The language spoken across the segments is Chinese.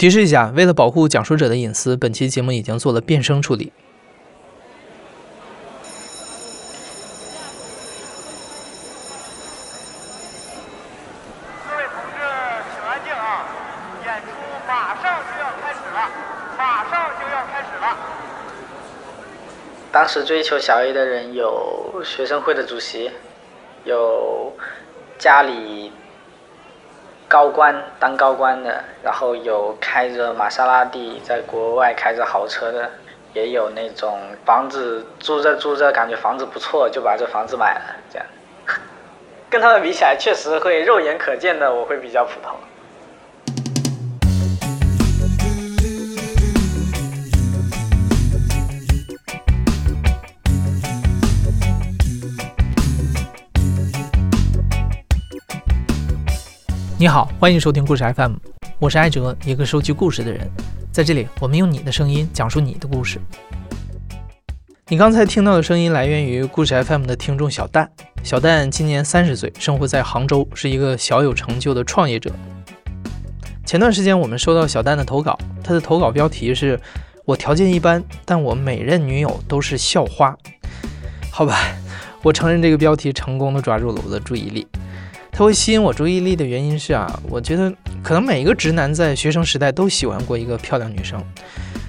提示一下，为了保护讲述者的隐私，本期节目已经做了变声处理。各位同志，请安静啊！演出马上就要开始了，马上就要开始了。当时追求小 A 的人有学生会的主席，有家里高官当高官的，然后有开着玛莎拉蒂在国外开着豪车的，也有那种房子住着住着感觉房子不错就把这房子买了，这样。跟他们比起来，确实会肉眼可见的我会比较普通。你好，欢迎收听故事 FM，我是艾哲，一个收集故事的人。在这里，我们用你的声音讲述你的故事。你刚才听到的声音来源于故事 FM 的听众小蛋。小蛋今年三十岁，生活在杭州，是一个小有成就的创业者。前段时间我们收到小蛋的投稿，他的投稿标题是“我条件一般，但我每任女友都是校花”。好吧，我承认这个标题成功的抓住了我的注意力。它会吸引我注意力的原因是啊，我觉得可能每一个直男在学生时代都喜欢过一个漂亮女生，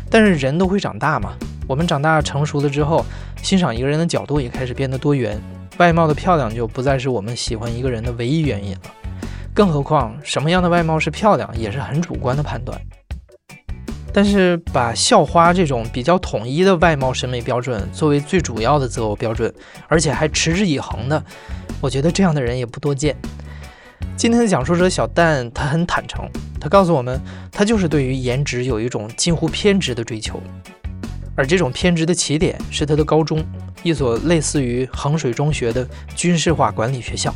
但是人都会长大嘛，我们长大成熟了之后，欣赏一个人的角度也开始变得多元，外貌的漂亮就不再是我们喜欢一个人的唯一原因了。更何况，什么样的外貌是漂亮，也是很主观的判断。但是把校花这种比较统一的外貌审美标准作为最主要的择偶标准，而且还持之以恒的，我觉得这样的人也不多见。今天的讲述者小蛋，他很坦诚，他告诉我们，他就是对于颜值有一种近乎偏执的追求，而这种偏执的起点是他的高中，一所类似于衡水中学的军事化管理学校。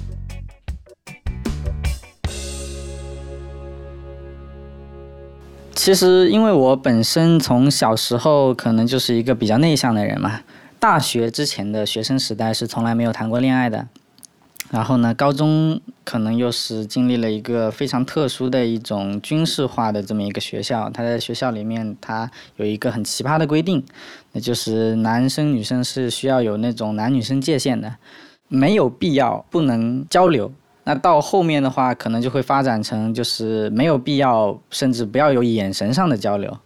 其实，因为我本身从小时候可能就是一个比较内向的人嘛，大学之前的学生时代是从来没有谈过恋爱的。然后呢，高中可能又是经历了一个非常特殊的一种军事化的这么一个学校。他在学校里面，他有一个很奇葩的规定，那就是男生女生是需要有那种男女生界限的，没有必要不能交流。那到后面的话，可能就会发展成就是没有必要，甚至不要有眼神上的交流，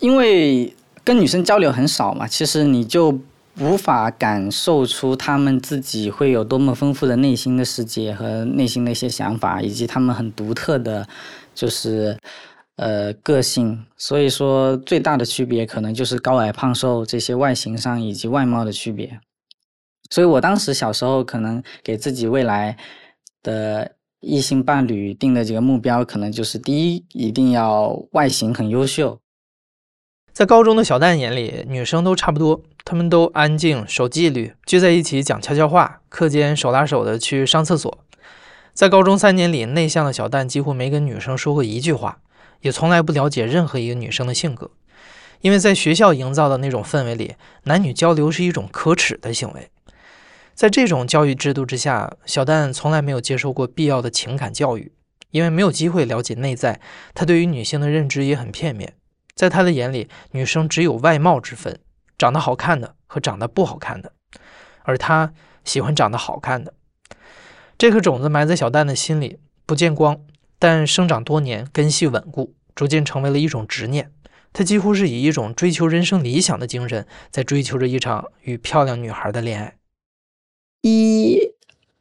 因为跟女生交流很少嘛，其实你就无法感受出他们自己会有多么丰富的内心的世界和内心的一些想法，以及他们很独特的，就是呃个性。所以说，最大的区别可能就是高矮胖瘦这些外形上以及外貌的区别。所以我当时小时候可能给自己未来。的异性伴侣定的几个目标，可能就是第一，一定要外形很优秀。在高中的小蛋眼里，女生都差不多，她们都安静、守纪律，聚在一起讲悄悄话，课间手拉手的去上厕所。在高中三年里，内向的小蛋几乎没跟女生说过一句话，也从来不了解任何一个女生的性格，因为在学校营造的那种氛围里，男女交流是一种可耻的行为。在这种教育制度之下，小蛋从来没有接受过必要的情感教育，因为没有机会了解内在。他对于女性的认知也很片面，在他的眼里，女生只有外貌之分，长得好看的和长得不好看的，而他喜欢长得好看的。这颗种子埋在小蛋的心里，不见光，但生长多年，根系稳固，逐渐成为了一种执念。他几乎是以一种追求人生理想的精神，在追求着一场与漂亮女孩的恋爱。一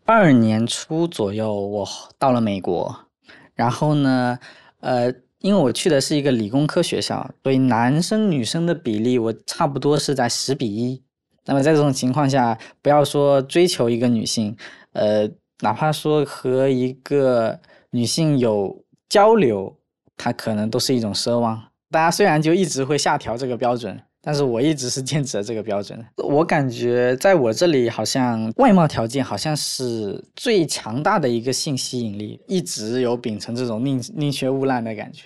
二年初左右，我到了美国，然后呢，呃，因为我去的是一个理工科学校，所以男生女生的比例我差不多是在十比一。那么在这种情况下，不要说追求一个女性，呃，哪怕说和一个女性有交流，她可能都是一种奢望。大家虽然就一直会下调这个标准。但是我一直是坚持这个标准。我感觉在我这里，好像外貌条件好像是最强大的一个性吸引力，一直有秉承这种宁宁缺毋滥的感觉。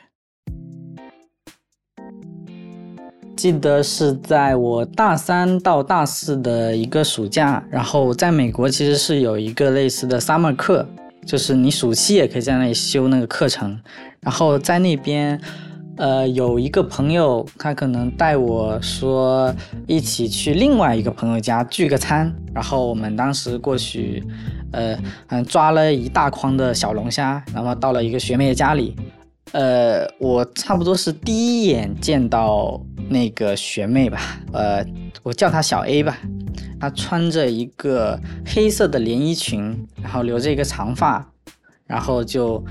记得是在我大三到大四的一个暑假，然后在美国其实是有一个类似的 summer 课，就是你暑期也可以在那里修那个课程，然后在那边。呃，有一个朋友，他可能带我说一起去另外一个朋友家聚个餐，然后我们当时过去，呃，嗯，抓了一大筐的小龙虾，然后到了一个学妹家里，呃，我差不多是第一眼见到那个学妹吧，呃，我叫她小 A 吧，她穿着一个黑色的连衣裙，然后留着一个长发，然后就，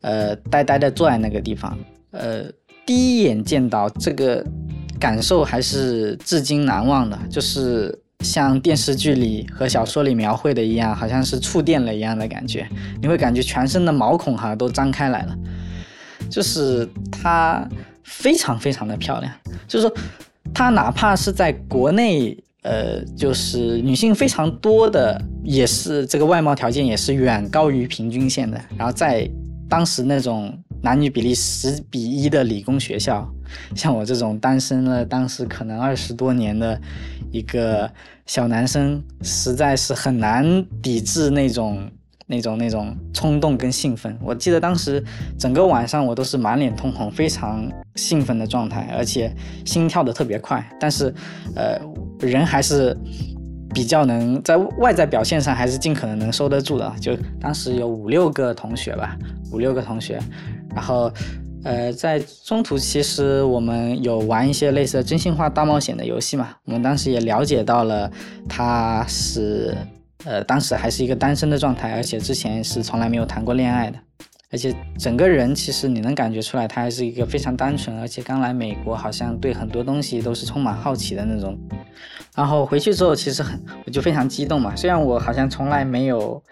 呃，呆呆的坐在那个地方。呃，第一眼见到这个感受还是至今难忘的，就是像电视剧里和小说里描绘的一样，好像是触电了一样的感觉。你会感觉全身的毛孔哈都张开来了，就是她非常非常的漂亮，就是说她哪怕是在国内，呃，就是女性非常多的，也是这个外貌条件也是远高于平均线的。然后在当时那种。男女比例十比一的理工学校，像我这种单身了当时可能二十多年的一个小男生，实在是很难抵制那种那种那种冲动跟兴奋。我记得当时整个晚上我都是满脸通红，非常兴奋的状态，而且心跳的特别快。但是，呃，人还是比较能在外在表现上还是尽可能能收得住的。就当时有五六个同学吧，五六个同学。然后，呃，在中途其实我们有玩一些类似真心话大冒险的游戏嘛。我们当时也了解到了他是，呃，当时还是一个单身的状态，而且之前是从来没有谈过恋爱的，而且整个人其实你能感觉出来，他还是一个非常单纯，而且刚来美国，好像对很多东西都是充满好奇的那种。然后回去之后，其实很我就非常激动嘛。虽然我好像从来没有，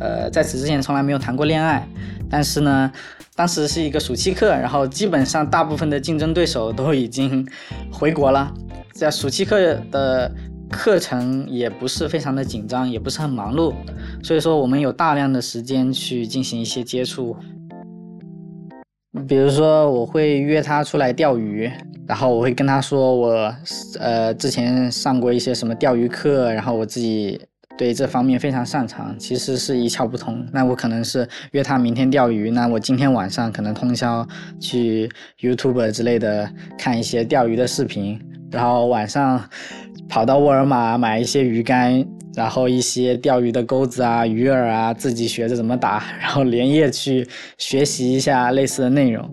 呃，在此之前从来没有谈过恋爱，但是呢。当时是一个暑期课，然后基本上大部分的竞争对手都已经回国了，在暑期课的课程也不是非常的紧张，也不是很忙碌，所以说我们有大量的时间去进行一些接触。比如说我会约他出来钓鱼，然后我会跟他说我呃之前上过一些什么钓鱼课，然后我自己。对这方面非常擅长，其实是一窍不通。那我可能是约他明天钓鱼，那我今天晚上可能通宵去 YouTube 之类的看一些钓鱼的视频，然后晚上跑到沃尔玛买一些鱼竿，然后一些钓鱼的钩子啊、鱼饵啊，自己学着怎么打，然后连夜去学习一下类似的内容。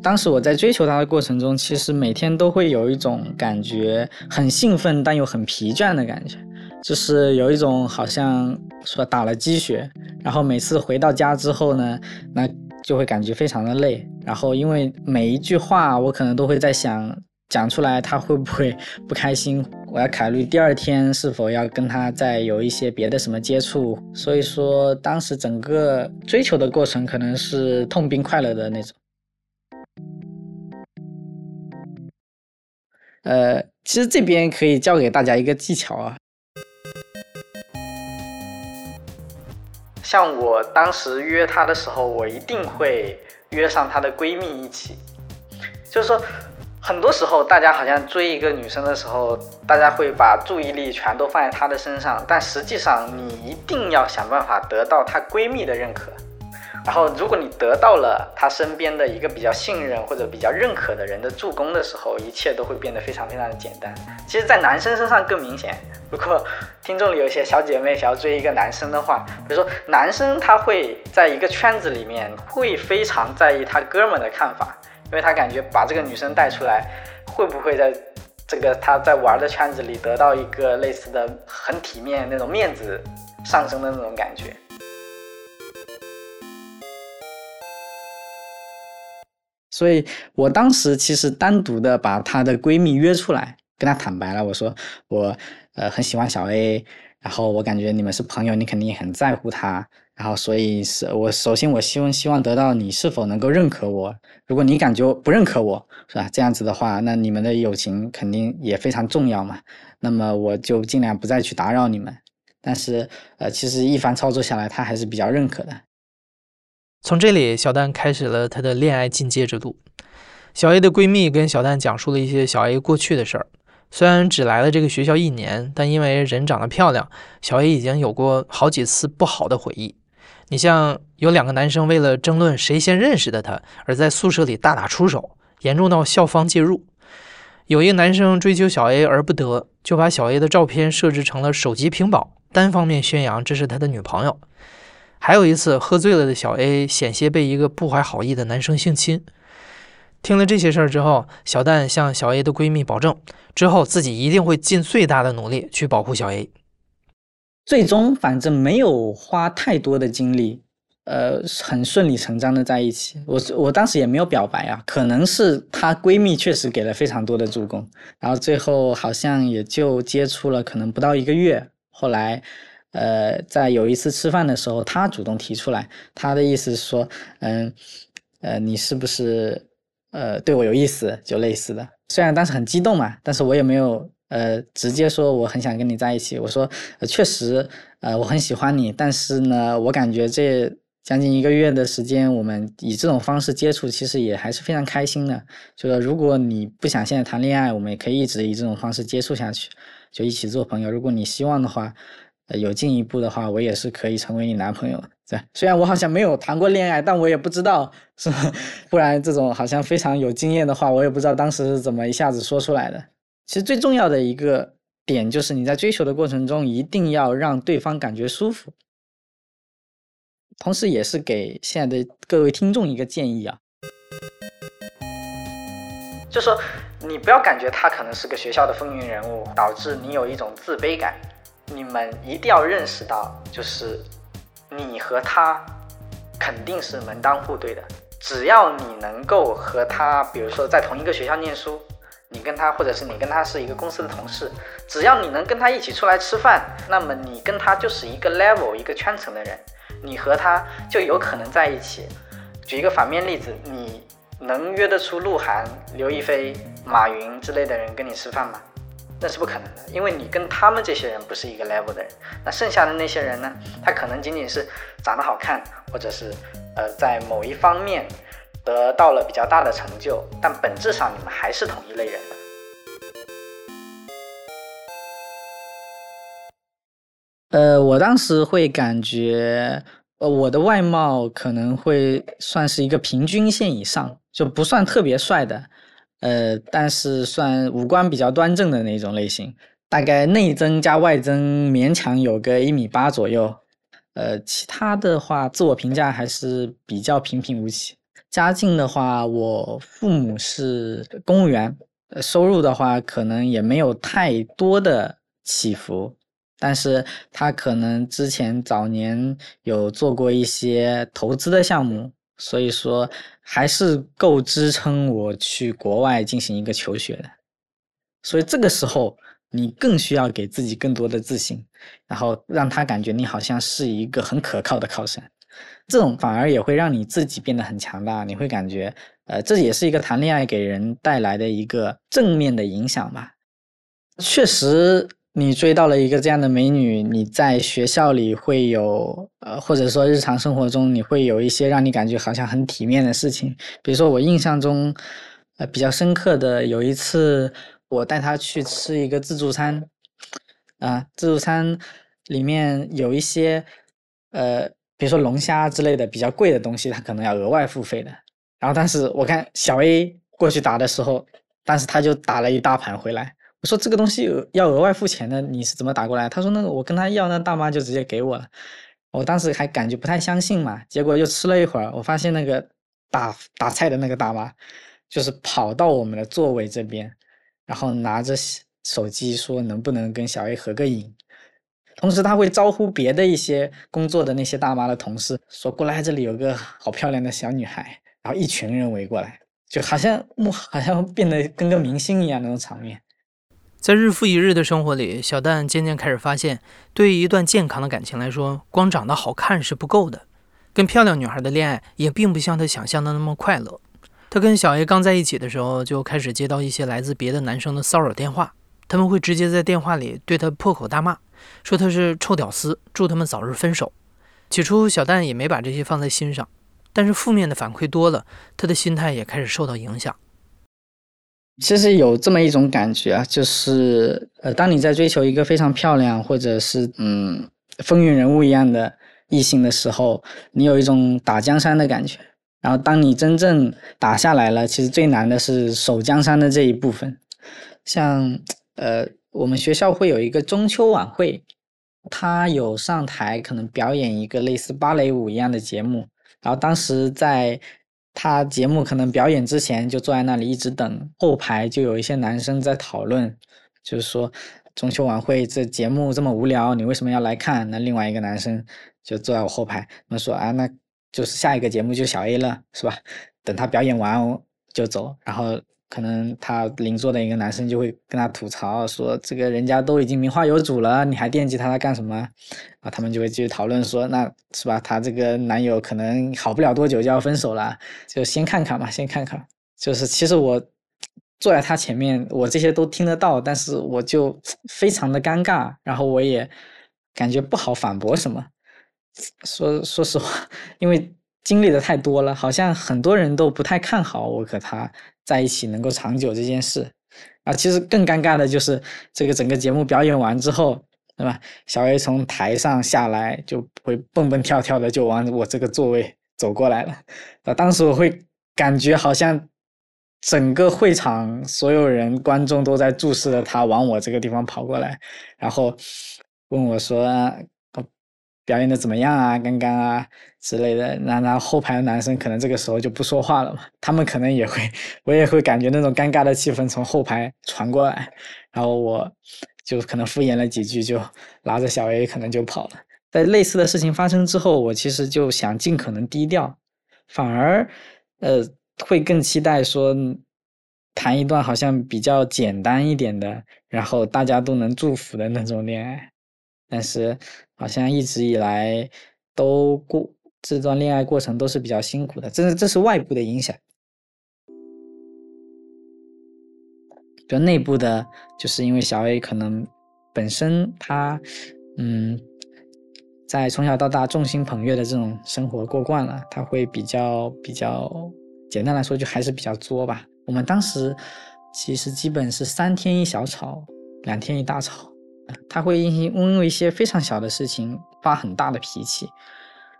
当时我在追求他的过程中，其实每天都会有一种感觉，很兴奋但又很疲倦的感觉。就是有一种好像说打了鸡血，然后每次回到家之后呢，那就会感觉非常的累。然后因为每一句话我可能都会在想，讲出来他会不会不开心？我要考虑第二天是否要跟他再有一些别的什么接触。所以说当时整个追求的过程可能是痛并快乐的那种。呃，其实这边可以教给大家一个技巧啊。像我当时约她的时候，我一定会约上她的闺蜜一起。就是说，很多时候大家好像追一个女生的时候，大家会把注意力全都放在她的身上，但实际上你一定要想办法得到她闺蜜的认可。然后，如果你得到了他身边的一个比较信任或者比较认可的人的助攻的时候，一切都会变得非常非常的简单。其实，在男生身上更明显。如果听众里有些小姐妹想要追一个男生的话，比如说男生他会在一个圈子里面会非常在意他哥们的看法，因为他感觉把这个女生带出来，会不会在这个他在玩的圈子里得到一个类似的很体面那种面子上升的那种感觉。所以我当时其实单独的把她的闺蜜约出来，跟她坦白了，我说我呃很喜欢小 A，然后我感觉你们是朋友，你肯定很在乎她，然后所以是我首先我希望希望得到你是否能够认可我，如果你感觉不认可我，是吧？这样子的话，那你们的友情肯定也非常重要嘛。那么我就尽量不再去打扰你们。但是呃，其实一番操作下来，她还是比较认可的。从这里，小蛋开始了他的恋爱进阶之路。小 A 的闺蜜跟小蛋讲述了一些小 A 过去的事儿。虽然只来了这个学校一年，但因为人长得漂亮，小 A 已经有过好几次不好的回忆。你像有两个男生为了争论谁先认识的他，而在宿舍里大打出手，严重到校方介入。有一个男生追求小 A 而不得，就把小 A 的照片设置成了手机屏保，单方面宣扬这是他的女朋友。还有一次，喝醉了的小 A 险些被一个不怀好意的男生性侵。听了这些事儿之后，小蛋向小 A 的闺蜜保证，之后自己一定会尽最大的努力去保护小 A。最终，反正没有花太多的精力，呃，很顺理成章的在一起。我我当时也没有表白啊，可能是她闺蜜确实给了非常多的助攻，然后最后好像也就接触了，可能不到一个月。后来，呃，在有一次吃饭的时候，她主动提出来，她的意思是说，嗯，呃，你是不是呃对我有意思？就类似的。虽然当时很激动嘛，但是我也没有。呃，直接说我很想跟你在一起。我说，确实，呃，我很喜欢你，但是呢，我感觉这将近一个月的时间，我们以这种方式接触，其实也还是非常开心的。就说如果你不想现在谈恋爱，我们也可以一直以这种方式接触下去，就一起做朋友。如果你希望的话，有进一步的话，我也是可以成为你男朋友。对，虽然我好像没有谈过恋爱，但我也不知道是，不然这种好像非常有经验的话，我也不知道当时是怎么一下子说出来的。其实最重要的一个点就是你在追求的过程中一定要让对方感觉舒服，同时也是给现在的各位听众一个建议啊，就说你不要感觉他可能是个学校的风云人物，导致你有一种自卑感。你们一定要认识到，就是你和他肯定是门当户对的，只要你能够和他，比如说在同一个学校念书。你跟他，或者是你跟他是一个公司的同事，只要你能跟他一起出来吃饭，那么你跟他就是一个 level 一个圈层的人，你和他就有可能在一起。举一个反面例子，你能约得出鹿晗、刘亦菲、马云之类的人跟你吃饭吗？那是不可能的，因为你跟他们这些人不是一个 level 的人。那剩下的那些人呢？他可能仅仅是长得好看，或者是呃在某一方面。得到了比较大的成就，但本质上你们还是同一类人。呃，我当时会感觉，呃，我的外貌可能会算是一个平均线以上，就不算特别帅的，呃，但是算五官比较端正的那种类型，大概内增加外增勉强有个一米八左右，呃，其他的话，自我评价还是比较平平无奇。家境的话，我父母是公务员，收入的话可能也没有太多的起伏，但是他可能之前早年有做过一些投资的项目，所以说还是够支撑我去国外进行一个求学的。所以这个时候，你更需要给自己更多的自信，然后让他感觉你好像是一个很可靠的靠山。这种反而也会让你自己变得很强大，你会感觉，呃，这也是一个谈恋爱给人带来的一个正面的影响吧。确实，你追到了一个这样的美女，你在学校里会有，呃，或者说日常生活中你会有一些让你感觉好像很体面的事情。比如说，我印象中，呃，比较深刻的有一次，我带她去吃一个自助餐，啊，自助餐里面有一些，呃。比如说龙虾之类的比较贵的东西，他可能要额外付费的。然后当时我看小 A 过去打的时候，当时他就打了一大盘回来。我说这个东西要额外付钱的，你是怎么打过来？他说那个我跟他要，那大妈就直接给我了。我当时还感觉不太相信嘛，结果又吃了一会儿，我发现那个打打菜的那个大妈，就是跑到我们的座位这边，然后拿着手机说能不能跟小 A 合个影。同时，他会招呼别的一些工作的那些大妈的同事，说过来这里有个好漂亮的小女孩，然后一群人围过来，就好像好像变得跟个明星一样那种场面。在日复一日的生活里，小蛋渐渐开始发现，对于一段健康的感情来说，光长得好看是不够的。跟漂亮女孩的恋爱也并不像他想象的那么快乐。他跟小 A 刚在一起的时候，就开始接到一些来自别的男生的骚扰电话，他们会直接在电话里对他破口大骂。说他是臭屌丝，祝他们早日分手。起初，小蛋也没把这些放在心上，但是负面的反馈多了，他的心态也开始受到影响。其实有这么一种感觉啊，就是呃，当你在追求一个非常漂亮或者是嗯风云人物一样的异性的时候，你有一种打江山的感觉。然后当你真正打下来了，其实最难的是守江山的这一部分。像呃，我们学校会有一个中秋晚会，他有上台可能表演一个类似芭蕾舞一样的节目，然后当时在他节目可能表演之前，就坐在那里一直等，后排就有一些男生在讨论，就是说中秋晚会这节目这么无聊，你为什么要来看？那另外一个男生就坐在我后排，那说啊那。就是下一个节目就小 A 了，是吧？等他表演完就走，然后可能他邻座的一个男生就会跟他吐槽说：“这个人家都已经名花有主了，你还惦记他他干什么？”啊，他们就会继续讨论说：“那是吧？他这个男友可能好不了多久就要分手了，就先看看嘛，先看看。”就是其实我坐在他前面，我这些都听得到，但是我就非常的尴尬，然后我也感觉不好反驳什么。说说实话，因为经历的太多了，好像很多人都不太看好我和他在一起能够长久这件事。啊，其实更尴尬的就是这个整个节目表演完之后，对吧？小 A 从台上下来就会蹦蹦跳跳的就往我这个座位走过来了。啊，当时我会感觉好像整个会场所有人观众都在注视着他往我这个地方跑过来，然后问我说。表演的怎么样啊？刚刚啊之类的，那那后排的男生可能这个时候就不说话了嘛，他们可能也会，我也会感觉那种尴尬的气氛从后排传过来，然后我就可能敷衍了几句，就拉着小 A 可能就跑了。在类似的事情发生之后，我其实就想尽可能低调，反而呃会更期待说谈一段好像比较简单一点的，然后大家都能祝福的那种恋爱。但是好像一直以来都过这段恋爱过程都是比较辛苦的，这是这是外部的影响。比如内部的，就是因为小 A 可能本身他嗯，在从小到大众星捧月的这种生活过惯了，他会比较比较简单来说就还是比较作吧。我们当时其实基本是三天一小吵，两天一大吵。他会因因为一些非常小的事情发很大的脾气，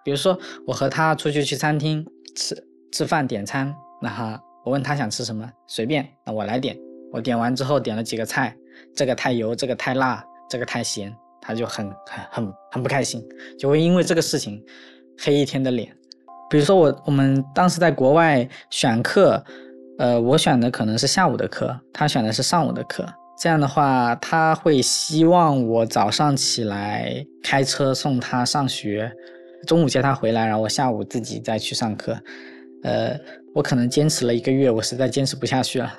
比如说我和他出去去餐厅吃吃饭点餐，那哈我问他想吃什么，随便，那我来点。我点完之后点了几个菜，这个太油，这个太辣，这个太咸，他就很很很很不开心，就会因为这个事情黑一天的脸。比如说我我们当时在国外选课，呃，我选的可能是下午的课，他选的是上午的课。这样的话，他会希望我早上起来开车送他上学，中午接他回来，然后我下午自己再去上课。呃，我可能坚持了一个月，我实在坚持不下去了。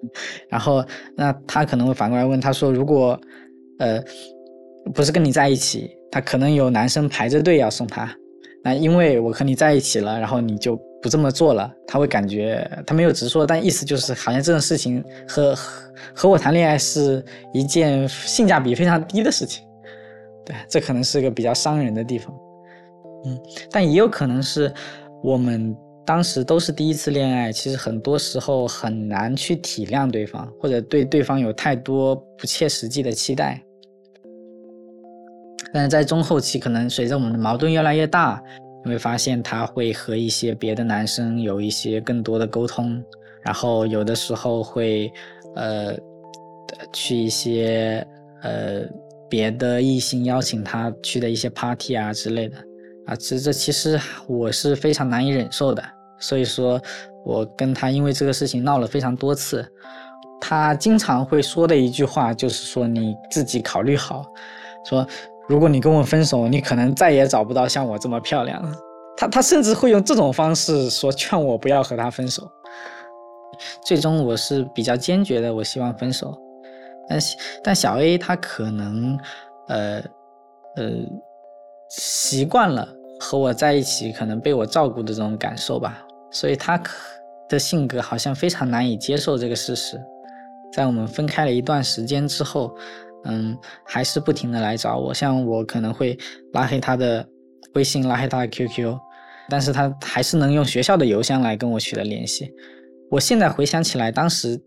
然后，那他可能会反过来问，他说：“如果，呃，不是跟你在一起，他可能有男生排着队要送他。那因为我和你在一起了，然后你就不这么做了，他会感觉他没有直说，但意思就是好像这种事情和。”和我谈恋爱是一件性价比非常低的事情，对，这可能是个比较伤人的地方，嗯，但也有可能是我们当时都是第一次恋爱，其实很多时候很难去体谅对方，或者对对方有太多不切实际的期待。但是在中后期，可能随着我们的矛盾越来越大，你会发现他会和一些别的男生有一些更多的沟通，然后有的时候会。呃，去一些呃别的异性邀请他去的一些 party 啊之类的啊，这这其实我是非常难以忍受的。所以说，我跟他因为这个事情闹了非常多次。他经常会说的一句话就是说：“你自己考虑好，说如果你跟我分手，你可能再也找不到像我这么漂亮了。”他他甚至会用这种方式说劝我不要和他分手。最终我是比较坚决的，我希望分手。但但小 A 他可能，呃呃，习惯了和我在一起，可能被我照顾的这种感受吧，所以他可的性格好像非常难以接受这个事实。在我们分开了一段时间之后，嗯，还是不停的来找我，像我可能会拉黑他的微信，拉黑他的 QQ，但是他还是能用学校的邮箱来跟我取得联系。我现在回想起来，当时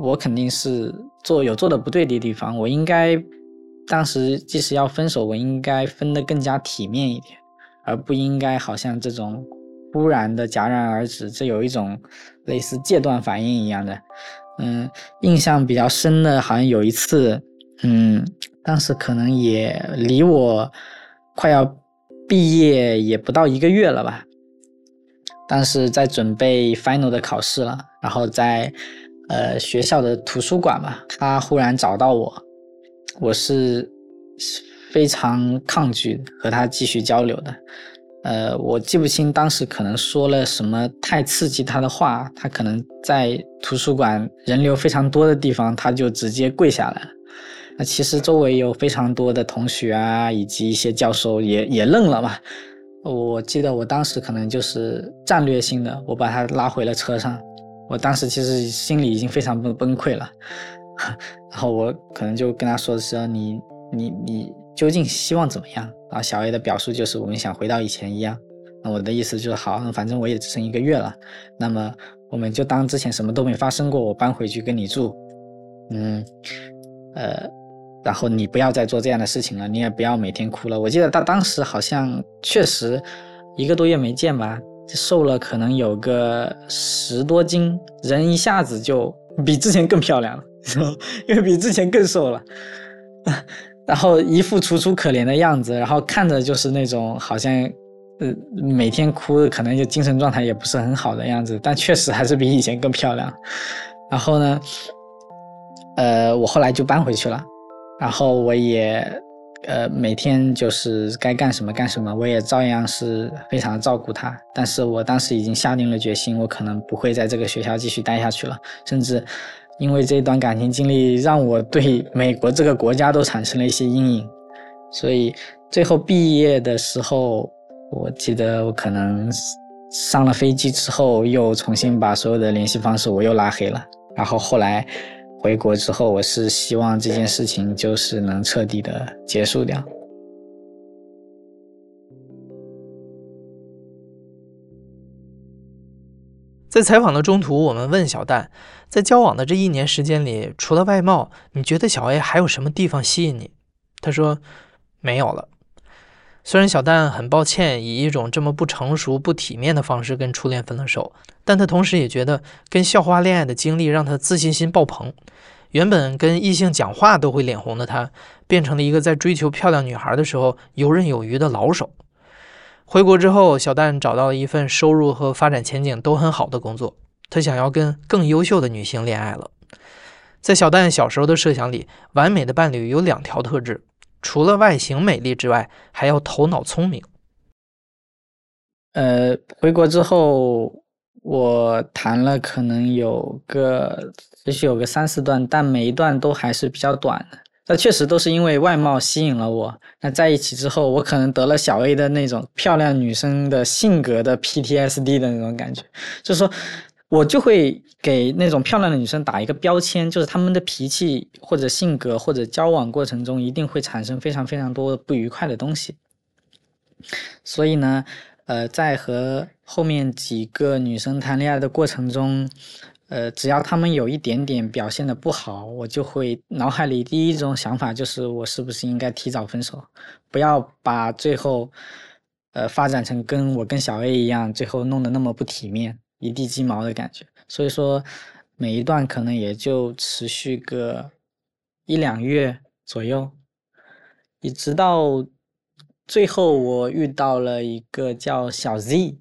我肯定是做有做的不对的地方。我应该当时即使要分手，我应该分得更加体面一点，而不应该好像这种忽然的戛然而止，这有一种类似戒断反应一样的。嗯，印象比较深的，好像有一次，嗯，当时可能也离我快要毕业也不到一个月了吧。当时在准备 final 的考试了，然后在呃学校的图书馆嘛，他忽然找到我，我是非常抗拒和他继续交流的。呃，我记不清当时可能说了什么太刺激他的话，他可能在图书馆人流非常多的地方，他就直接跪下来了。那其实周围有非常多的同学啊，以及一些教授也也愣了嘛。我记得我当时可能就是战略性的，我把他拉回了车上。我当时其实心里已经非常崩崩溃了，然后我可能就跟他说的是：“你你你究竟希望怎么样？”然后小 A 的表述就是我们想回到以前一样。那我的意思就是好，反正我也只剩一个月了，那么我们就当之前什么都没发生过，我搬回去跟你住。嗯，呃。然后你不要再做这样的事情了，你也不要每天哭了。我记得他当时好像确实一个多月没见吧，瘦了可能有个十多斤，人一下子就比之前更漂亮了，因为比之前更瘦了。然后一副楚楚可怜的样子，然后看着就是那种好像呃每天哭，可能就精神状态也不是很好的样子，但确实还是比以前更漂亮。然后呢，呃，我后来就搬回去了。然后我也，呃，每天就是该干什么干什么，我也照样是非常照顾他。但是我当时已经下定了决心，我可能不会在这个学校继续待下去了。甚至因为这段感情经历，让我对 美国这个国家都产生了一些阴影。所以最后毕业的时候，我记得我可能上了飞机之后，又重新把所有的联系方式我又拉黑了。然后后来。回国之后，我是希望这件事情就是能彻底的结束掉。在采访的中途，我们问小蛋，在交往的这一年时间里，除了外貌，你觉得小 A 还有什么地方吸引你？他说没有了。虽然小蛋很抱歉以一种这么不成熟、不体面的方式跟初恋分了手，但他同时也觉得跟校花恋爱的经历让他自信心爆棚。原本跟异性讲话都会脸红的他，变成了一个在追求漂亮女孩的时候游刃有余的老手。回国之后，小蛋找到了一份收入和发展前景都很好的工作。他想要跟更优秀的女性恋爱了。在小蛋小时候的设想里，完美的伴侣有两条特质。除了外形美丽之外，还要头脑聪明。呃，回国之后，我谈了可能有个，也许有个三四段，但每一段都还是比较短的。那确实都是因为外貌吸引了我。那在一起之后，我可能得了小 A 的那种漂亮女生的性格的 PTSD 的那种感觉，就是说。我就会给那种漂亮的女生打一个标签，就是她们的脾气或者性格或者交往过程中一定会产生非常非常多不愉快的东西。所以呢，呃，在和后面几个女生谈恋爱的过程中，呃，只要她们有一点点表现的不好，我就会脑海里第一种想法就是我是不是应该提早分手，不要把最后，呃，发展成跟我跟小 A 一样，最后弄得那么不体面。一地鸡毛的感觉，所以说每一段可能也就持续个一两月左右，一直到最后我遇到了一个叫小 Z，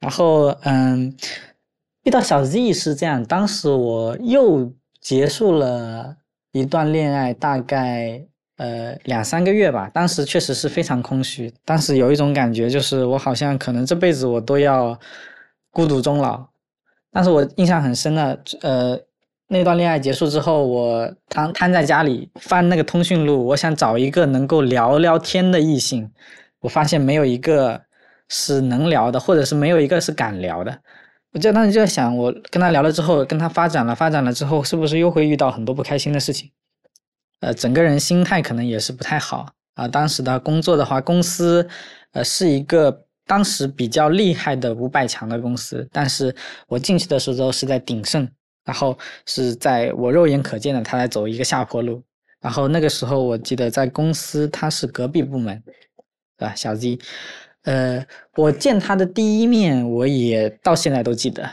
然后嗯，遇到小 Z 是这样，当时我又结束了一段恋爱，大概呃两三个月吧，当时确实是非常空虚，当时有一种感觉，就是我好像可能这辈子我都要。孤独终老，但是我印象很深的，呃，那段恋爱结束之后，我瘫瘫在家里翻那个通讯录，我想找一个能够聊聊天的异性，我发现没有一个是能聊的，或者是没有一个是敢聊的。我就当时就在想，我跟他聊了之后，跟他发展了，发展了之后，是不是又会遇到很多不开心的事情？呃，整个人心态可能也是不太好啊。当时的工作的话，公司呃是一个。当时比较厉害的五百强的公司，但是我进去的时候是在鼎盛，然后是在我肉眼可见的他在走一个下坡路。然后那个时候我记得在公司他是隔壁部门，对吧？小 Z，呃，我见他的第一面，我也到现在都记得。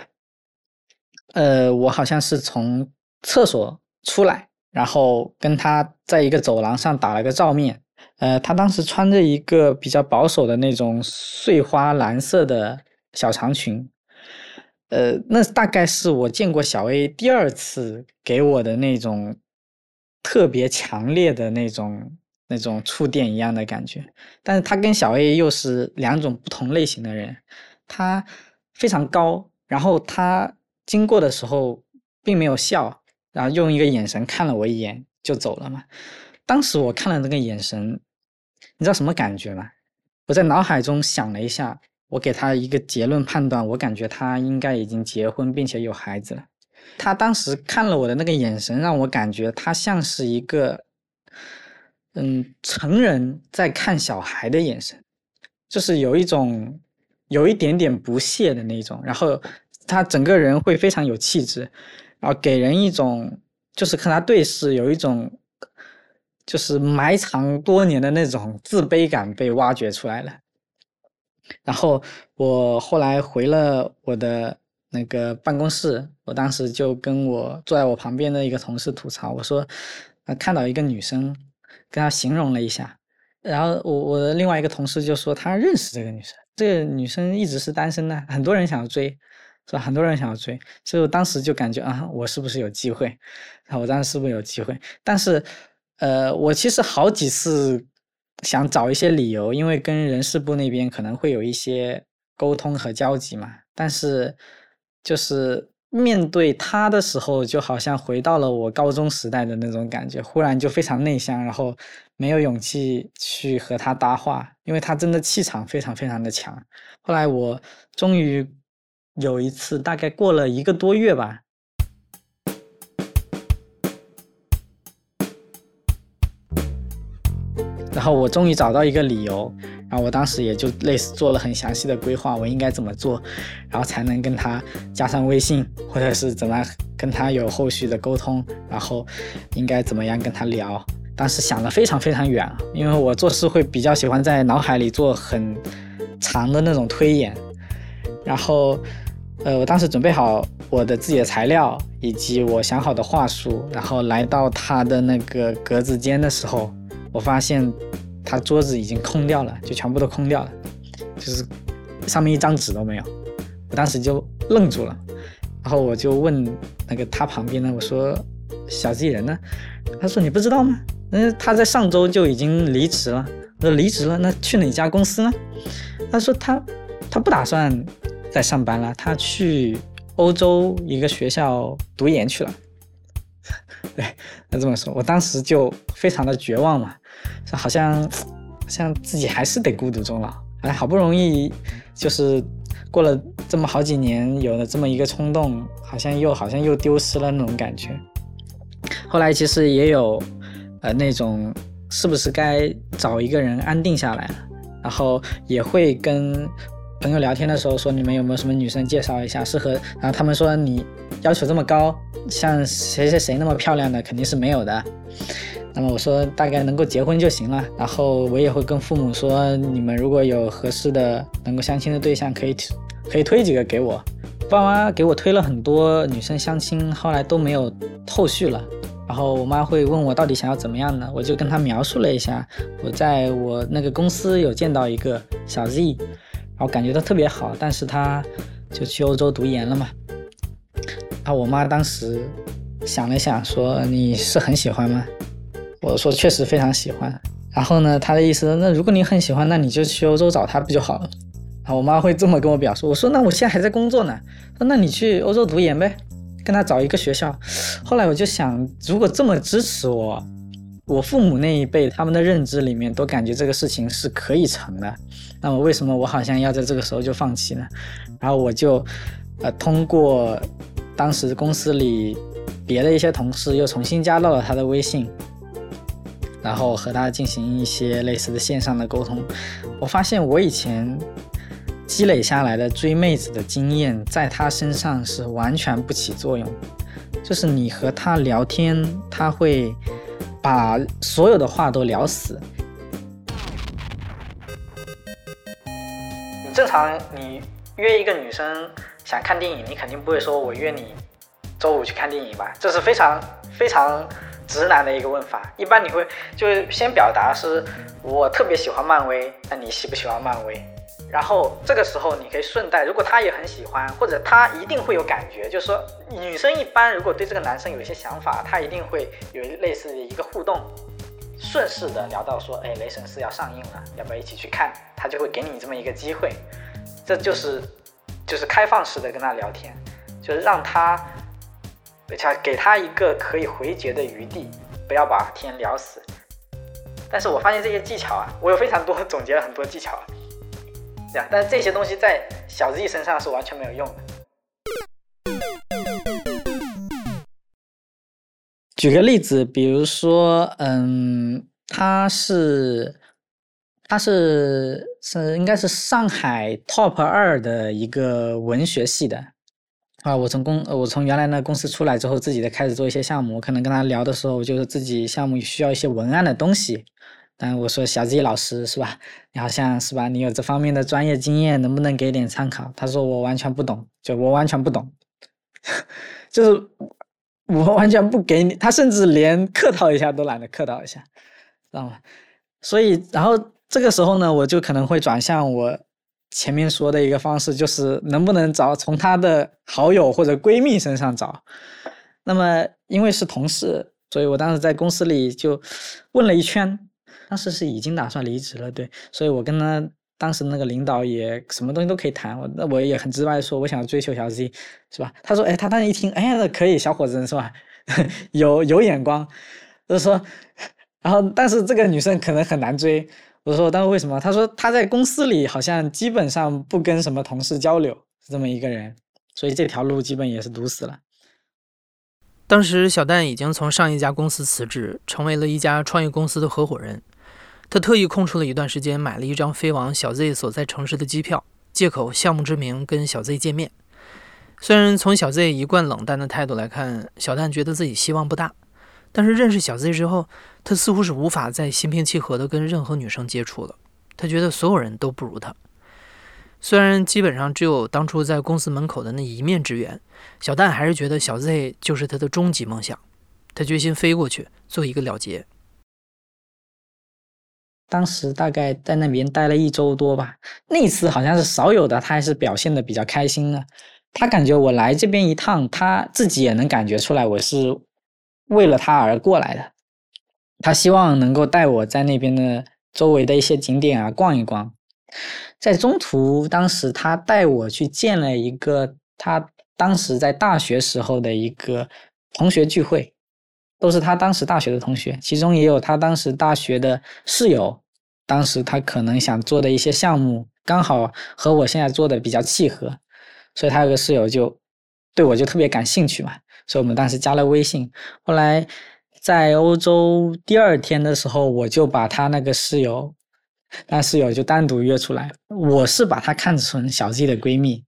呃，我好像是从厕所出来，然后跟他在一个走廊上打了个照面。呃，他当时穿着一个比较保守的那种碎花蓝色的小长裙。呃，那大概是我见过小 A 第二次给我的那种特别强烈的那种那种触电一样的感觉。但是他跟小 A 又是两种不同类型的人。他非常高，然后他。经过的时候并没有笑，然后用一个眼神看了我一眼就走了嘛。当时我看了那个眼神，你知道什么感觉吗？我在脑海中想了一下，我给他一个结论判断，我感觉他应该已经结婚并且有孩子了。他当时看了我的那个眼神，让我感觉他像是一个，嗯，成人在看小孩的眼神，就是有一种有一点点不屑的那种，然后。他整个人会非常有气质，然后给人一种就是和他对视有一种就是埋藏多年的那种自卑感被挖掘出来了。然后我后来回了我的那个办公室，我当时就跟我坐在我旁边的一个同事吐槽，我说，看到一个女生，跟她形容了一下，然后我我的另外一个同事就说他认识这个女生，这个女生一直是单身的，很多人想要追。是吧？很多人想要追，所以我当时就感觉啊，我是不是有机会？我当时是不是有机会？但是，呃，我其实好几次想找一些理由，因为跟人事部那边可能会有一些沟通和交集嘛。但是，就是面对他的时候，就好像回到了我高中时代的那种感觉，忽然就非常内向，然后没有勇气去和他搭话，因为他真的气场非常非常的强。后来我终于。有一次，大概过了一个多月吧，然后我终于找到一个理由，然后我当时也就类似做了很详细的规划，我应该怎么做，然后才能跟他加上微信，或者是怎么跟他有后续的沟通，然后应该怎么样跟他聊。当时想的非常非常远，因为我做事会比较喜欢在脑海里做很长的那种推演，然后。呃，我当时准备好我的自己的材料以及我想好的话术，然后来到他的那个格子间的时候，我发现他桌子已经空掉了，就全部都空掉了，就是上面一张纸都没有。我当时就愣住了，然后我就问那个他旁边的我说：“小 Z 人呢？”他说：“你不知道吗？嗯，他在上周就已经离职了。”我说：“离职了？那去哪家公司呢？”他说：“他他不打算。”再上班了，他去欧洲一个学校读研去了。对，他这么说，我当时就非常的绝望嘛，好像像自己还是得孤独终老，哎，好不容易就是过了这么好几年，有了这么一个冲动，好像又好像又丢失了那种感觉。后来其实也有呃那种是不是该找一个人安定下来，然后也会跟。朋友聊天的时候说：“你们有没有什么女生介绍一下适合？”然后他们说：“你要求这么高，像谁谁谁那么漂亮的肯定是没有的。”那么我说：“大概能够结婚就行了。”然后我也会跟父母说：“你们如果有合适的能够相亲的对象，可以可以推几个给我。”爸妈给我推了很多女生相亲，后来都没有后续了。然后我妈会问我到底想要怎么样呢？我就跟她描述了一下，我在我那个公司有见到一个小 Z。然后感觉到特别好，但是他就去欧洲读研了嘛。然后我妈当时想了想，说：“你是很喜欢吗？”我说：“确实非常喜欢。”然后呢，他的意思，那如果你很喜欢，那你就去欧洲找他不就好了？然后我妈会这么跟我表述。我说：“那我现在还在工作呢。”说：“那你去欧洲读研呗，跟他找一个学校。”后来我就想，如果这么支持我。我父母那一辈，他们的认知里面都感觉这个事情是可以成的，那么为什么我好像要在这个时候就放弃呢？然后我就，呃，通过当时公司里别的一些同事又重新加到了他的微信，然后和他进行一些类似的线上的沟通，我发现我以前积累下来的追妹子的经验，在他身上是完全不起作用，就是你和他聊天，他会。把所有的话都聊死。你正常你约一个女生想看电影，你肯定不会说我约你周五去看电影吧？这是非常非常直男的一个问法。一般你会就先表达是我特别喜欢漫威，那你喜不喜欢漫威？然后这个时候你可以顺带，如果他也很喜欢，或者他一定会有感觉，就是说女生一般如果对这个男生有一些想法，他一定会有类似的一个互动。顺势的聊到说，哎，雷神四要上映了，要不要一起去看？他就会给你这么一个机会，这就是就是开放式的跟他聊天，就是让他，他给他一个可以回绝的余地，不要把天聊死。但是我发现这些技巧啊，我有非常多总结了很多技巧，但这些东西在小 Z 身上是完全没有用的。举个例子，比如说，嗯，他是，他是是应该是上海 top 二的一个文学系的，啊，我从公我从原来那公司出来之后，自己在开始做一些项目，我可能跟他聊的时候，就是自己项目需要一些文案的东西，但我说小 Z 老师是吧？你好像是吧？你有这方面的专业经验，能不能给点参考？他说我完全不懂，就我完全不懂，就是。我完全不给你，他甚至连客套一下都懒得客套一下，知道吗？所以，然后这个时候呢，我就可能会转向我前面说的一个方式，就是能不能找从他的好友或者闺蜜身上找。那么，因为是同事，所以我当时在公司里就问了一圈，当时是已经打算离职了，对，所以我跟他。当时那个领导也什么东西都可以谈，我那我也很直白说，我想追求小 Z，是吧？他说，哎，他当时一听，哎，那可以，小伙子是吧？有有眼光，就说，然后但是这个女生可能很难追。我说，但是为什么？他说他在公司里好像基本上不跟什么同事交流，是这么一个人，所以这条路基本也是堵死了。当时小蛋已经从上一家公司辞职，成为了一家创业公司的合伙人。他特意空出了一段时间，买了一张飞往小 Z 所在城市的机票，借口项目之名跟小 Z 见面。虽然从小 Z 一贯冷淡的态度来看，小蛋觉得自己希望不大，但是认识小 Z 之后，他似乎是无法再心平气和的跟任何女生接触了。他觉得所有人都不如他。虽然基本上只有当初在公司门口的那一面之缘，小蛋还是觉得小 Z 就是他的终极梦想。他决心飞过去做一个了结。当时大概在那边待了一周多吧，那次好像是少有的，他还是表现的比较开心的。他感觉我来这边一趟，他自己也能感觉出来我是为了他而过来的。他希望能够带我在那边的周围的一些景点啊逛一逛。在中途，当时他带我去见了一个他当时在大学时候的一个同学聚会。都是他当时大学的同学，其中也有他当时大学的室友。当时他可能想做的一些项目，刚好和我现在做的比较契合，所以他有个室友就对我就特别感兴趣嘛，所以我们当时加了微信。后来在欧洲第二天的时候，我就把他那个室友，那室友就单独约出来。我是把她看成小 Z 的闺蜜，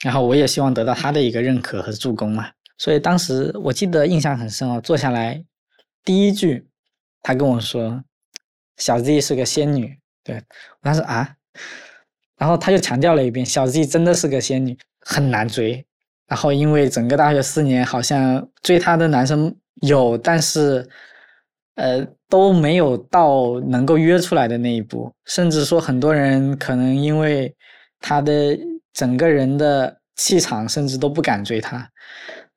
然后我也希望得到她的一个认可和助攻嘛。所以当时我记得印象很深哦，坐下来第一句，他跟我说：“小 Z 是个仙女。”对我当时啊，然后他就强调了一遍：“小 Z 真的是个仙女，很难追。”然后因为整个大学四年，好像追她的男生有，但是呃都没有到能够约出来的那一步，甚至说很多人可能因为他的整个人的气场，甚至都不敢追她。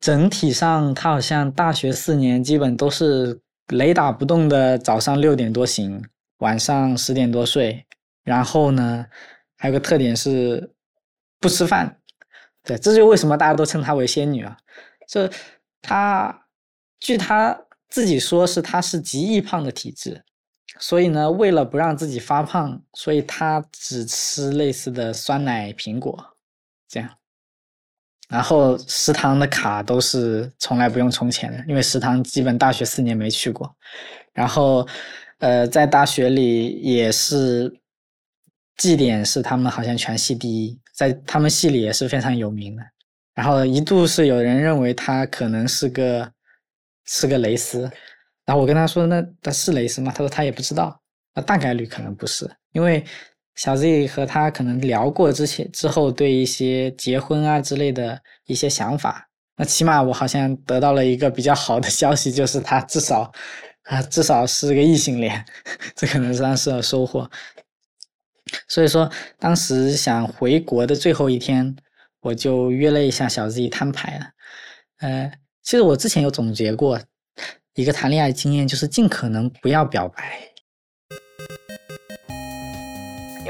整体上，他好像大学四年基本都是雷打不动的，早上六点多醒，晚上十点多睡。然后呢，还有个特点是不吃饭。对，这就为什么大家都称她为仙女啊。这她，据她自己说，是她是极易胖的体质，所以呢，为了不让自己发胖，所以她只吃类似的酸奶、苹果，这样。然后食堂的卡都是从来不用充钱的，因为食堂基本大学四年没去过。然后，呃，在大学里也是绩点是他们好像全系第一，在他们系里也是非常有名的。然后一度是有人认为他可能是个是个蕾丝，然后我跟他说那他是蕾丝吗？他说他也不知道，那大概率可能不是，因为小 Z 和他可能聊过之前之后对一些结婚啊之类的一些想法，那起码我好像得到了一个比较好的消息，就是他至少啊至少是个异性恋，这可能算是的收获。所以说，当时想回国的最后一天，我就约了一下小 Z 摊牌了。呃，其实我之前有总结过一个谈恋爱经验，就是尽可能不要表白。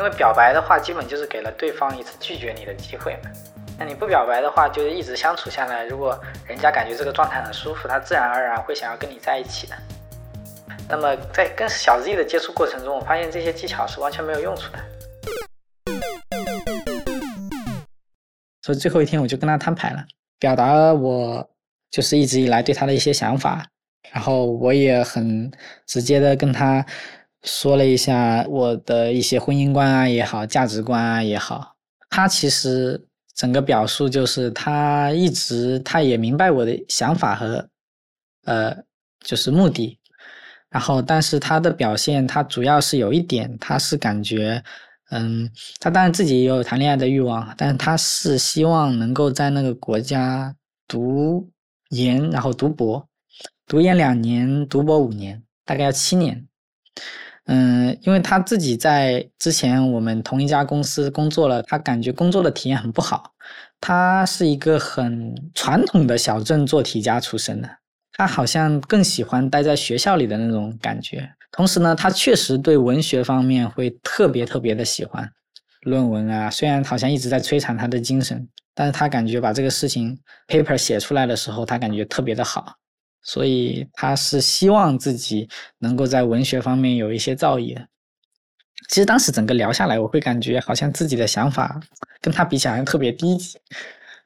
因为表白的话，基本就是给了对方一次拒绝你的机会嘛。那你不表白的话，就是一直相处下来，如果人家感觉这个状态很舒服，他自然而然会想要跟你在一起的。那么在跟小 Z 的接触过程中，我发现这些技巧是完全没有用处的。所以最后一天，我就跟他摊牌了，表达了我就是一直以来对他的一些想法，然后我也很直接的跟他。说了一下我的一些婚姻观啊也好，价值观啊也好，他其实整个表述就是他一直他也明白我的想法和呃就是目的，然后但是他的表现他主要是有一点他是感觉嗯他当然自己也有谈恋爱的欲望，但是他是希望能够在那个国家读研然后读博，读研两年，读博五年，大概要七年。嗯，因为他自己在之前我们同一家公司工作了，他感觉工作的体验很不好。他是一个很传统的小镇做题家出身的，他好像更喜欢待在学校里的那种感觉。同时呢，他确实对文学方面会特别特别的喜欢论文啊。虽然好像一直在摧残他的精神，但是他感觉把这个事情 paper 写出来的时候，他感觉特别的好。所以他是希望自己能够在文学方面有一些造诣的。其实当时整个聊下来，我会感觉好像自己的想法跟他比起来特别低级。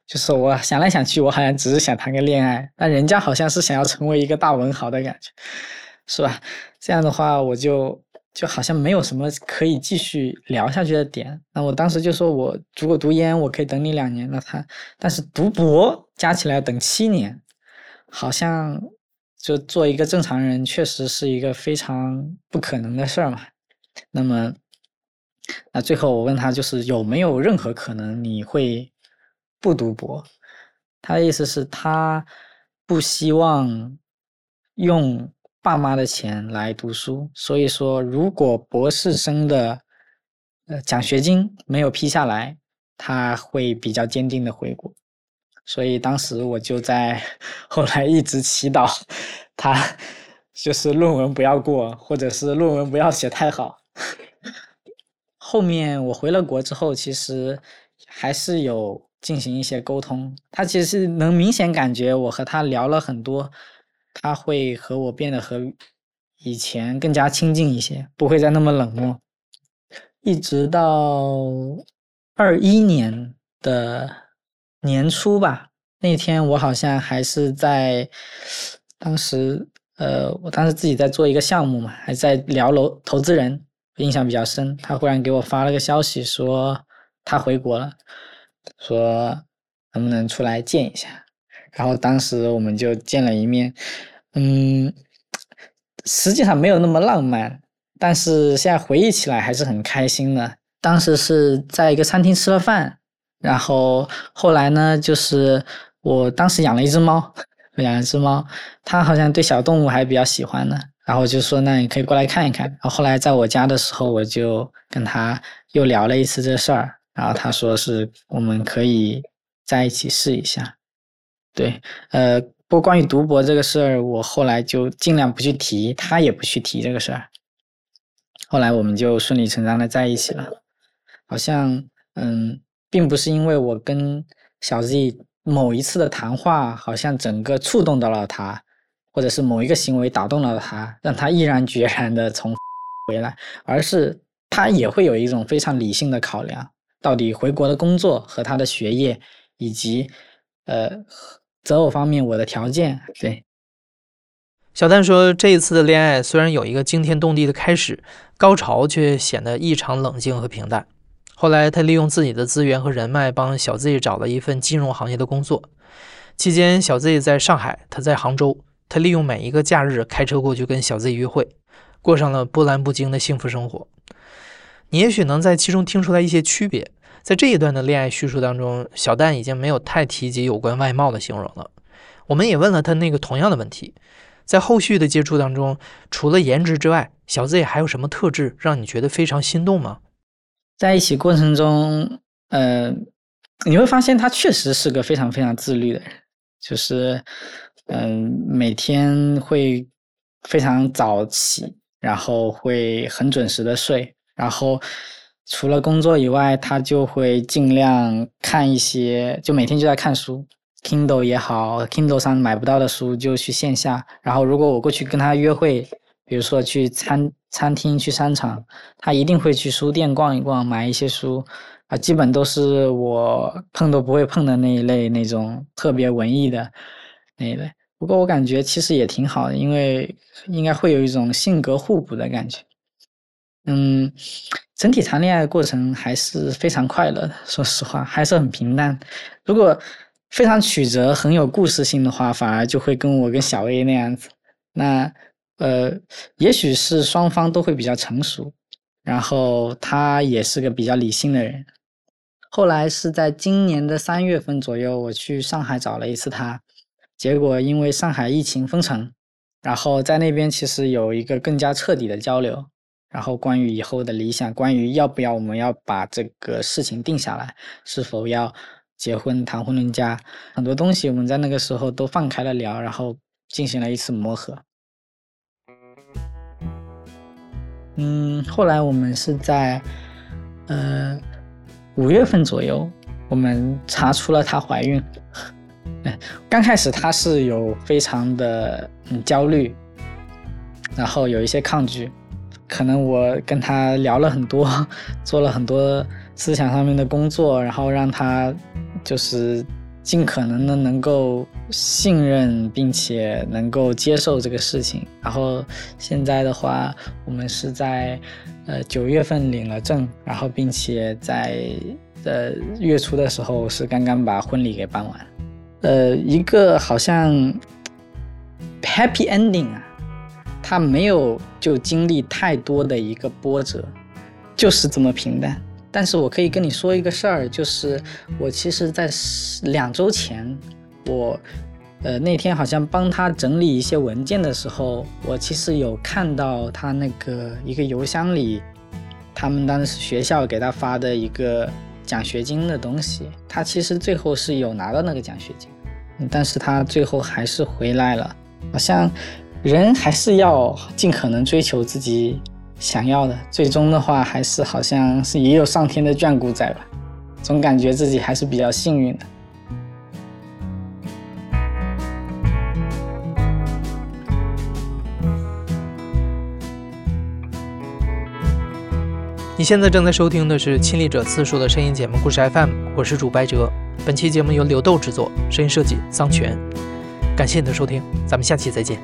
就是我想来想去，我好像只是想谈个恋爱，但人家好像是想要成为一个大文豪的感觉，是吧？这样的话，我就就好像没有什么可以继续聊下去的点。那我当时就说我如果读研，我可以等你两年。那他但是读博加起来要等七年。好像就做一个正常人，确实是一个非常不可能的事儿嘛。那么，那最后我问他，就是有没有任何可能你会不读博？他的意思是，他不希望用爸妈的钱来读书，所以说，如果博士生的呃奖学金没有批下来，他会比较坚定的回国。所以当时我就在后来一直祈祷他，就是论文不要过，或者是论文不要写太好。后面我回了国之后，其实还是有进行一些沟通。他其实能明显感觉我和他聊了很多，他会和我变得和以前更加亲近一些，不会再那么冷漠。一直到二一年的。年初吧，那天我好像还是在，当时呃，我当时自己在做一个项目嘛，还在聊楼投资人，印象比较深。他忽然给我发了个消息，说他回国了，说能不能出来见一下。然后当时我们就见了一面，嗯，实际上没有那么浪漫，但是现在回忆起来还是很开心的。当时是在一个餐厅吃了饭。然后后来呢，就是我当时养了一只猫，养了一只猫，它好像对小动物还比较喜欢呢。然后就说那你可以过来看一看。然后后来在我家的时候，我就跟他又聊了一次这事儿。然后他说是我们可以在一起试一下。对，呃，不过关于读博这个事儿，我后来就尽量不去提，他也不去提这个事儿。后来我们就顺理成章的在一起了，好像嗯。并不是因为我跟小 Z 某一次的谈话，好像整个触动到了他，或者是某一个行为打动了他，让他毅然决然的从回来，而是他也会有一种非常理性的考量，到底回国的工作和他的学业，以及呃择偶方面我的条件。对，小丹说，这一次的恋爱虽然有一个惊天动地的开始，高潮却显得异常冷静和平淡。后来，他利用自己的资源和人脉，帮小 Z 找了一份金融行业的工作。期间，小 Z 在上海，他在杭州。他利用每一个假日开车过去跟小 Z 约会，过上了波澜不惊的幸福生活。你也许能在其中听出来一些区别。在这一段的恋爱叙述当中，小蛋已经没有太提及有关外貌的形容了。我们也问了他那个同样的问题，在后续的接触当中，除了颜值之外，小 Z 还有什么特质让你觉得非常心动吗？在一起过程中，呃，你会发现他确实是个非常非常自律的人，就是嗯，每天会非常早起，然后会很准时的睡，然后。除了工作以外，他就会尽量看一些，就每天就在看书，Kindle 也好，Kindle 上买不到的书就去线下。然后如果我过去跟他约会，比如说去餐餐厅、去商场，他一定会去书店逛一逛，买一些书。啊，基本都是我碰都不会碰的那一类，那种特别文艺的那一类。不过我感觉其实也挺好的，因为应该会有一种性格互补的感觉。嗯，整体谈恋爱的过程还是非常快乐的。说实话，还是很平淡。如果非常曲折、很有故事性的话，反而就会跟我跟小 A 那样子。那呃，也许是双方都会比较成熟，然后他也是个比较理性的人。后来是在今年的三月份左右，我去上海找了一次他，结果因为上海疫情封城，然后在那边其实有一个更加彻底的交流。然后关于以后的理想，关于要不要我们要把这个事情定下来，是否要结婚谈婚论嫁，很多东西我们在那个时候都放开了聊，然后进行了一次磨合。嗯，后来我们是在呃五月份左右，我们查出了她怀孕。刚开始她是有非常的嗯焦虑，然后有一些抗拒。可能我跟她聊了很多，做了很多思想上面的工作，然后让她就是尽可能的能够信任，并且能够接受这个事情。然后现在的话，我们是在呃九月份领了证，然后并且在呃月初的时候是刚刚把婚礼给办完。呃，一个好像 happy ending 啊。他没有就经历太多的一个波折，就是这么平淡。但是我可以跟你说一个事儿，就是我其实，在两周前，我，呃，那天好像帮他整理一些文件的时候，我其实有看到他那个一个邮箱里，他们当时学校给他发的一个奖学金的东西，他其实最后是有拿到那个奖学金，但是他最后还是回来了，好像。人还是要尽可能追求自己想要的，最终的话还是好像是也有上天的眷顾在吧，总感觉自己还是比较幸运的。你现在正在收听的是亲历者次数的声音节目故事 FM，我是主白哲，本期节目由刘豆制作，声音设计桑泉，感谢你的收听，咱们下期再见。